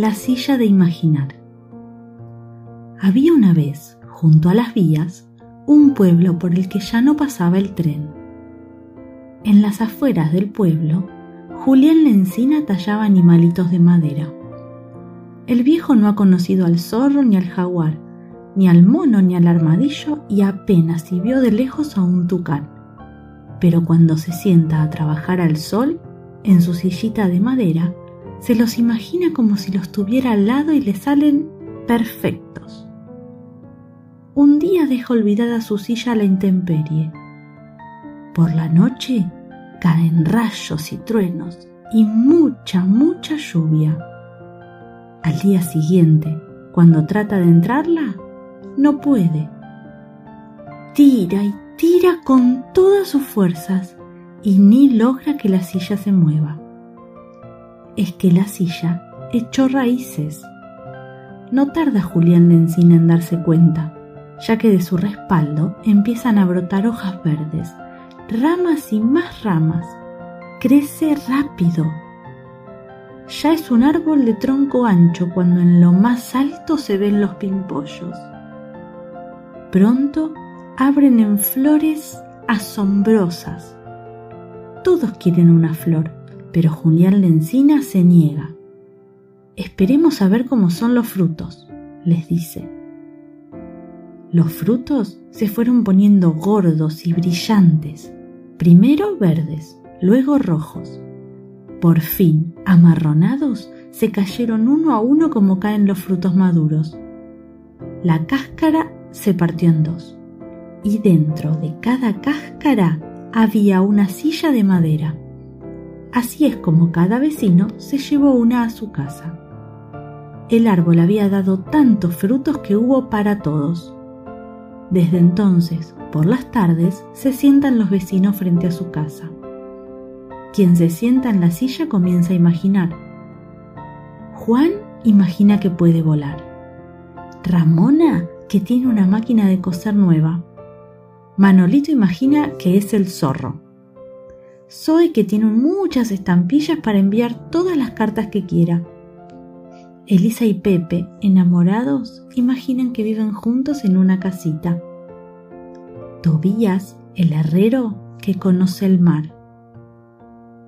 La silla de imaginar. Había una vez, junto a las vías, un pueblo por el que ya no pasaba el tren. En las afueras del pueblo, Julián Lencina tallaba animalitos de madera. El viejo no ha conocido al zorro ni al jaguar, ni al mono ni al armadillo y apenas si vio de lejos a un tucán. Pero cuando se sienta a trabajar al sol, en su sillita de madera, se los imagina como si los tuviera al lado y le salen perfectos. Un día deja olvidada su silla a la intemperie. Por la noche caen rayos y truenos y mucha, mucha lluvia. Al día siguiente, cuando trata de entrarla, no puede. Tira y tira con todas sus fuerzas y ni logra que la silla se mueva es que la silla echó raíces. No tarda Julián Lencina en darse cuenta, ya que de su respaldo empiezan a brotar hojas verdes, ramas y más ramas. Crece rápido. Ya es un árbol de tronco ancho cuando en lo más alto se ven los pimpollos. Pronto abren en flores asombrosas. Todos quieren una flor pero Julián Lencina se niega. Esperemos a ver cómo son los frutos, les dice. Los frutos se fueron poniendo gordos y brillantes, primero verdes, luego rojos. Por fin, amarronados, se cayeron uno a uno como caen los frutos maduros. La cáscara se partió en dos, y dentro de cada cáscara había una silla de madera. Así es como cada vecino se llevó una a su casa. El árbol había dado tantos frutos que hubo para todos. Desde entonces, por las tardes, se sientan los vecinos frente a su casa. Quien se sienta en la silla comienza a imaginar. Juan imagina que puede volar. Ramona que tiene una máquina de coser nueva. Manolito imagina que es el zorro. Zoe que tiene muchas estampillas para enviar todas las cartas que quiera. Elisa y Pepe, enamorados, imaginan que viven juntos en una casita. Tobías, el herrero, que conoce el mar.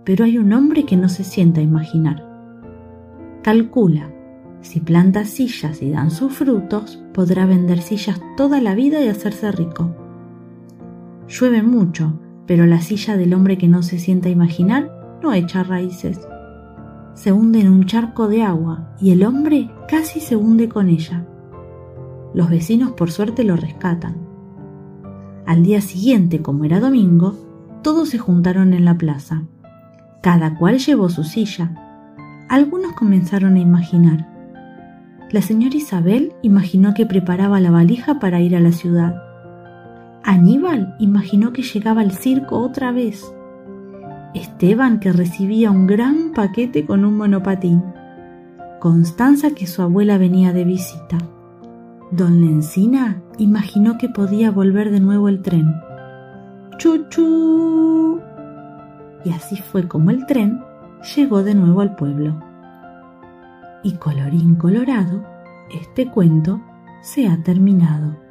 Pero hay un hombre que no se sienta a imaginar. Calcula, si planta sillas y dan sus frutos, podrá vender sillas toda la vida y hacerse rico. Llueve mucho, pero la silla del hombre que no se sienta a imaginar no echa raíces. Se hunde en un charco de agua y el hombre casi se hunde con ella. Los vecinos por suerte lo rescatan. Al día siguiente, como era domingo, todos se juntaron en la plaza. Cada cual llevó su silla. Algunos comenzaron a imaginar. La señora Isabel imaginó que preparaba la valija para ir a la ciudad. Aníbal imaginó que llegaba al circo otra vez. Esteban que recibía un gran paquete con un monopatín. Constanza que su abuela venía de visita. Don Lencina imaginó que podía volver de nuevo el tren. ¡Chuchu! Y así fue como el tren llegó de nuevo al pueblo. Y colorín colorado, este cuento se ha terminado.